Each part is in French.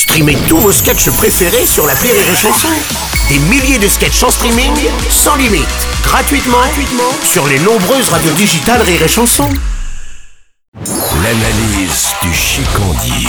Streamez tous vos sketchs préférés sur la Rire et Chanson. Des milliers de sketchs en streaming, sans limite, gratuitement, gratuitement sur les nombreuses radios digitales Rire et Chanson. L'analyse du chicandier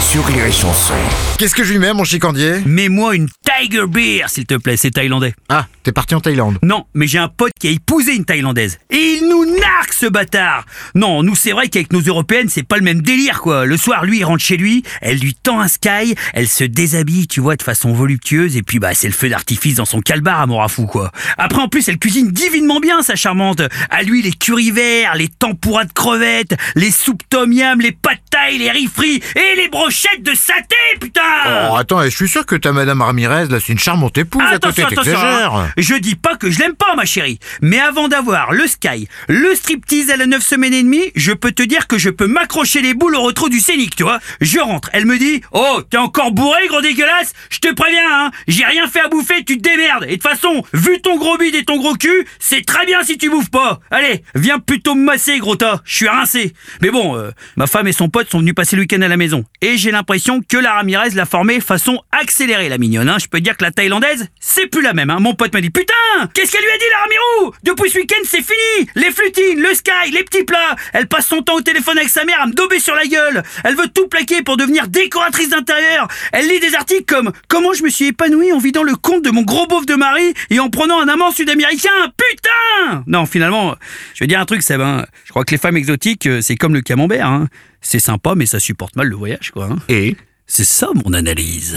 sur Rire et Chanson. Qu'est-ce que je lui mets, mon chicandier? Mets-moi une Tiger Beer, s'il te plaît, c'est thaïlandais. Ah, t'es parti en Thaïlande. Non, mais j'ai un pote qui a épousé une thaïlandaise. Et il nous narque, ce bâtard Non, nous, c'est vrai qu'avec nos européennes, c'est pas le même délire, quoi. Le soir, lui, il rentre chez lui, elle lui tend un sky, elle se déshabille, tu vois, de façon voluptueuse, et puis, bah, c'est le feu d'artifice dans son calbar à Morafou, quoi. Après, en plus, elle cuisine divinement bien, sa charmante. À lui, les curry verts, les tempuras de crevettes, les soupes tom yum, les pâtes thaï, les riz frits, et les brochettes de saté, putain Oh, attends, je suis sûr que ta Madame Ramirez, là, c'est une charmante épouse. à côté, Attention, hein. Je dis pas que je l'aime pas, ma chérie. Mais avant d'avoir le Sky, le striptease à la 9 semaines et demie, je peux te dire que je peux m'accrocher les boules au retrou du scénic, tu vois. Je rentre, elle me dit, oh, t'es encore bourré, gros dégueulasse Je te préviens, hein, j'ai rien fait à bouffer, tu te démerdes. Et de toute façon, vu ton gros bide et ton gros cul, c'est très bien si tu bouffes pas. Allez, viens plutôt me masser, gros tas, je suis rincé. Mais bon, euh, ma femme et son pote sont venus passer le week-end à la maison. Et j'ai l'impression que la Ramirez l'a formée façon accélérée, la mignonne. Hein. Je peux dire que la thaïlandaise, c'est plus la même. Hein. Mon pote m'a dit, putain, qu'est-ce qu'elle lui a dit, la Ramirou Depuis ce week-end, c'est fini Les flutines, le sky, les petits plats. Elle passe son temps au téléphone avec sa mère à me dober sur la gueule. Elle veut tout plaquer pour devenir décoratrice d'intérieur. Elle lit des articles comme Comment je me suis épanouie en vidant le compte de mon gros beauf de mari et en prenant un amant sud-américain. Putain Non, finalement, je vais dire un truc, Seb. hein. Je crois que les femmes exotiques, euh, c'est comme le camembert. hein. C'est sympa, mais ça supporte mal le voyage, quoi. hein. Et? C'est ça mon analyse.